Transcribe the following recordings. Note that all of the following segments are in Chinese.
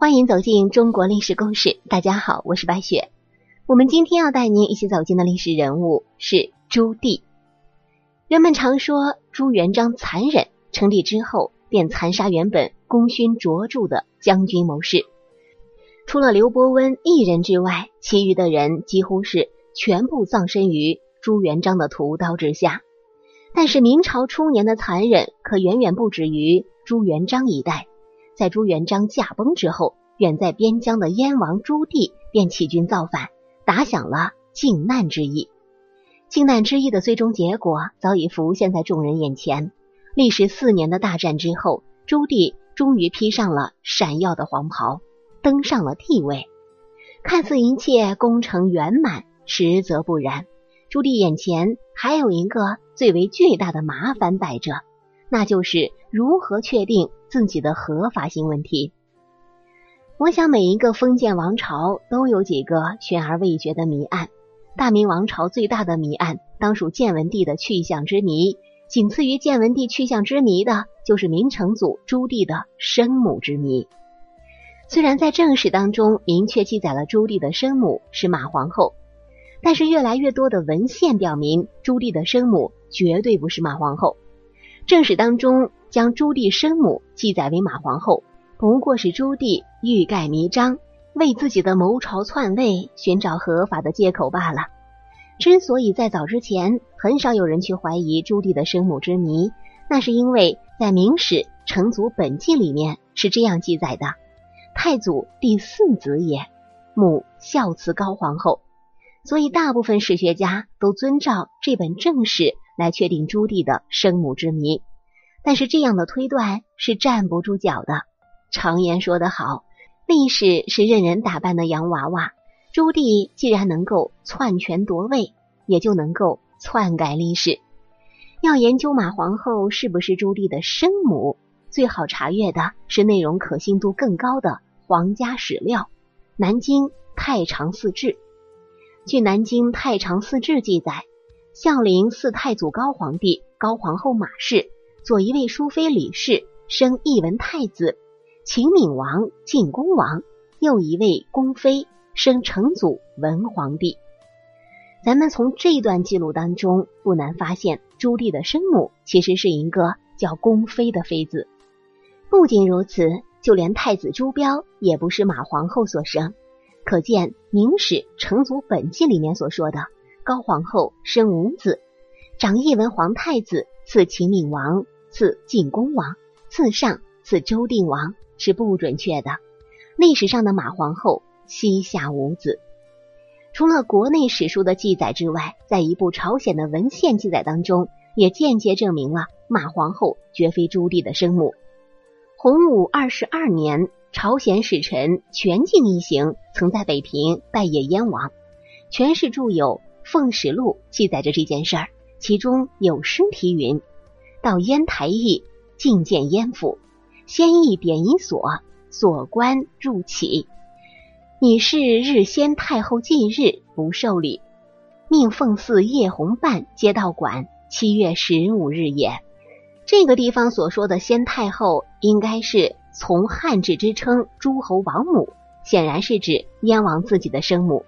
欢迎走进中国历史故事。大家好，我是白雪。我们今天要带您一起走进的历史人物是朱棣。人们常说朱元璋残忍，成立之后便残杀原本功勋卓著的将军谋士。除了刘伯温一人之外，其余的人几乎是全部葬身于朱元璋的屠刀之下。但是明朝初年的残忍可远远不止于朱元璋一代。在朱元璋驾崩之后，远在边疆的燕王朱棣便起军造反，打响了靖难之役。靖难之役的最终结果早已浮现在众人眼前。历时四年的大战之后，朱棣终于披上了闪耀的黄袍，登上了帝位。看似一切功成圆满，实则不然。朱棣眼前还有一个最为巨大的麻烦摆着，那就是如何确定。自己的合法性问题，我想每一个封建王朝都有几个悬而未决的谜案。大明王朝最大的谜案当属建文帝的去向之谜，仅次于建文帝去向之谜的，就是明成祖朱棣的生母之谜。虽然在正史当中明确记载了朱棣的生母是马皇后，但是越来越多的文献表明，朱棣的生母绝对不是马皇后。正史当中。将朱棣生母记载为马皇后，不过是朱棣欲盖弥彰，为自己的谋朝篡位寻找合法的借口罢了。之所以在早之前很少有人去怀疑朱棣的生母之谜，那是因为在《明史成祖本纪》里面是这样记载的：太祖第四子也，母孝慈高皇后。所以大部分史学家都遵照这本正史来确定朱棣的生母之谜。但是这样的推断是站不住脚的。常言说得好，历史是任人打扮的洋娃娃。朱棣既然能够篡权夺位，也就能够篡改历史。要研究马皇后是不是朱棣的生母，最好查阅的是内容可信度更高的皇家史料《南京太常寺志》。据《南京太常寺志》记载，孝陵四太祖高皇帝、高皇后马氏。左一位淑妃李氏生义文太子，秦闵王、晋恭王；右一位宫妃生成祖文皇帝。咱们从这段记录当中，不难发现，朱棣的生母其实是一个叫宫妃的妃子。不仅如此，就连太子朱标也不是马皇后所生。可见《明史成祖本纪》里面所说的高皇后生五子，长一文皇太子，赐秦闵王。赐晋公王，赐上，赐周定王是不准确的。历史上的马皇后膝下无子。除了国内史书的记载之外，在一部朝鲜的文献记载当中，也间接证明了马皇后绝非朱棣的生母。洪武二十二年，朝鲜使臣全敬一行曾在北平拜谒燕王，全氏著有《奉使录》，记载着这件事儿，其中有诗题云。到烟台驿，觐见燕府，先议典仪所，所官入启。你是日先太后忌日，不受礼，命奉祀叶弘办街道馆，七月十五日也。这个地方所说的先太后，应该是从汉制之称诸侯王母，显然是指燕王自己的生母。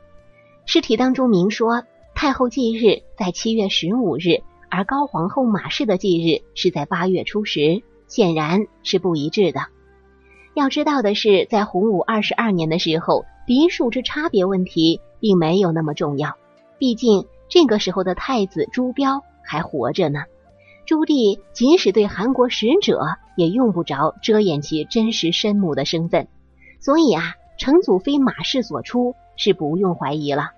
诗体当中明说，太后忌日在七月十五日。而高皇后马氏的忌日是在八月初十，显然是不一致的。要知道的是，在洪武二十二年的时候，嫡庶之差别问题并没有那么重要，毕竟这个时候的太子朱标还活着呢。朱棣即使对韩国使者，也用不着遮掩其真实生母的身份，所以啊，成祖妃马氏所出是不用怀疑了。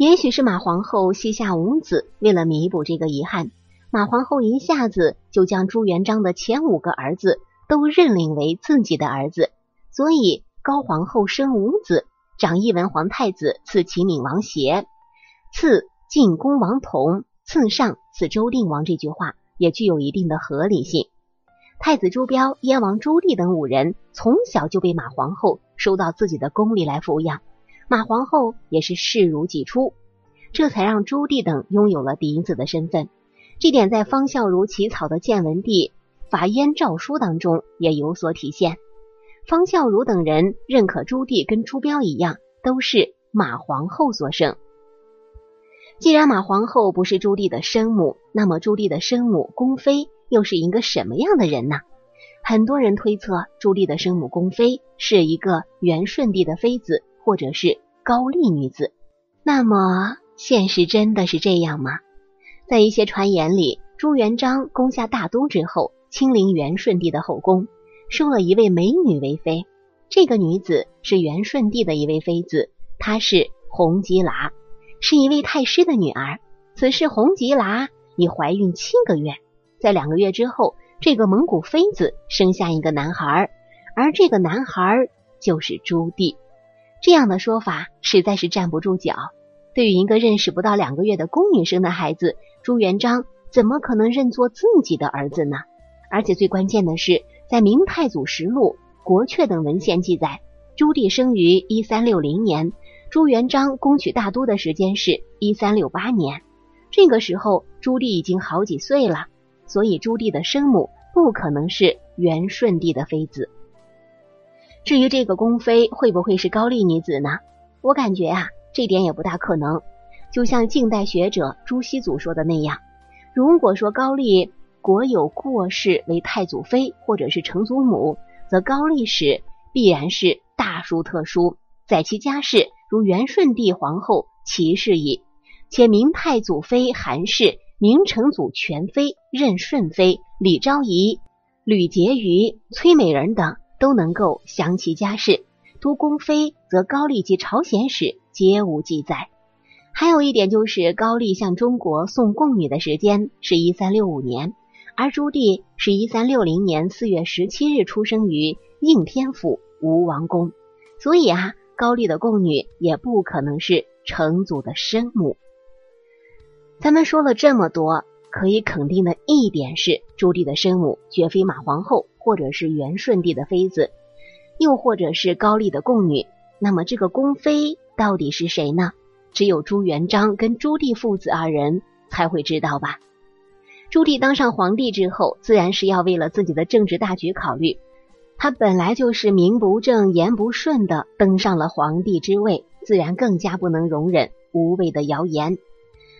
也许是马皇后膝下无子，为了弥补这个遗憾，马皇后一下子就将朱元璋的前五个儿子都认领为自己的儿子，所以高皇后生五子，长义文皇太子赐齐闵王协，赐晋恭王同，赐上赐周定王。这句话也具有一定的合理性。太子朱标、燕王朱棣等五人从小就被马皇后收到自己的宫里来抚养。马皇后也是视如己出，这才让朱棣等拥有了嫡子的身份。这点在方孝孺起草的建文帝伐燕诏书当中也有所体现。方孝孺等人认可朱棣跟朱标一样，都是马皇后所生。既然马皇后不是朱棣的生母，那么朱棣的生母宫妃又是一个什么样的人呢？很多人推测朱棣的生母宫妃是一个元顺帝的妃子，或者是高丽女子。那么现实真的是这样吗？在一些传言里，朱元璋攻下大都之后，亲临元顺帝的后宫，收了一位美女为妃。这个女子是元顺帝的一位妃子，她是洪吉拉。是一位太师的女儿。此时，洪吉拉已怀孕七个月。在两个月之后，这个蒙古妃子生下一个男孩，而这个男孩就是朱棣。这样的说法实在是站不住脚。对于一个认识不到两个月的宫女生的孩子，朱元璋怎么可能认作自己的儿子呢？而且最关键的是，在《明太祖实录》《国阙》等文献记载，朱棣生于一三六零年。朱元璋攻取大都的时间是一三六八年，这个时候朱棣已经好几岁了，所以朱棣的生母不可能是元顺帝的妃子。至于这个宫妃会不会是高丽女子呢？我感觉啊，这点也不大可能。就像近代学者朱熹祖说的那样，如果说高丽国有过世为太祖妃或者是成祖母，则高丽史必然是大书特书，载其家世。如元顺帝皇后齐氏矣，且明太祖妃韩氏、明成祖全妃任顺妃、李昭仪、吕婕妤、崔美人等都能够详其家世。读宫妃，则高丽及朝鲜史皆无记载。还有一点就是，高丽向中国送贡女的时间是一三六五年，而朱棣是一三六零年四月十七日出生于应天府吴王宫，所以啊。高丽的宫女也不可能是成祖的生母。咱们说了这么多，可以肯定的一点是，朱棣的生母绝非马皇后，或者是元顺帝的妃子，又或者是高丽的宫女。那么这个宫妃到底是谁呢？只有朱元璋跟朱棣父子二人才会知道吧。朱棣当上皇帝之后，自然是要为了自己的政治大局考虑。他本来就是名不正言不顺的登上了皇帝之位，自然更加不能容忍无谓的谣言。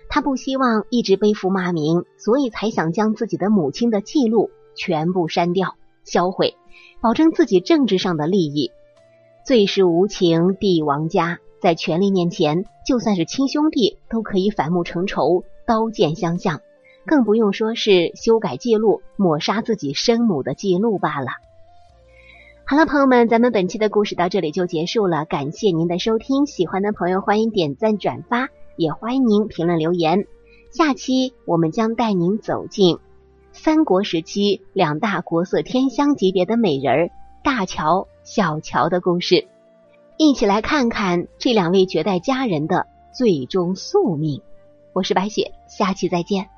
他不希望一直背负骂名，所以才想将自己的母亲的记录全部删掉、销毁，保证自己政治上的利益。最是无情帝王家，在权力面前，就算是亲兄弟都可以反目成仇、刀剑相向，更不用说是修改记录、抹杀自己生母的记录罢了。好了，朋友们，咱们本期的故事到这里就结束了。感谢您的收听，喜欢的朋友欢迎点赞转发，也欢迎您评论留言。下期我们将带您走进三国时期两大国色天香级别的美人大乔、小乔的故事，一起来看看这两位绝代佳人的最终宿命。我是白雪，下期再见。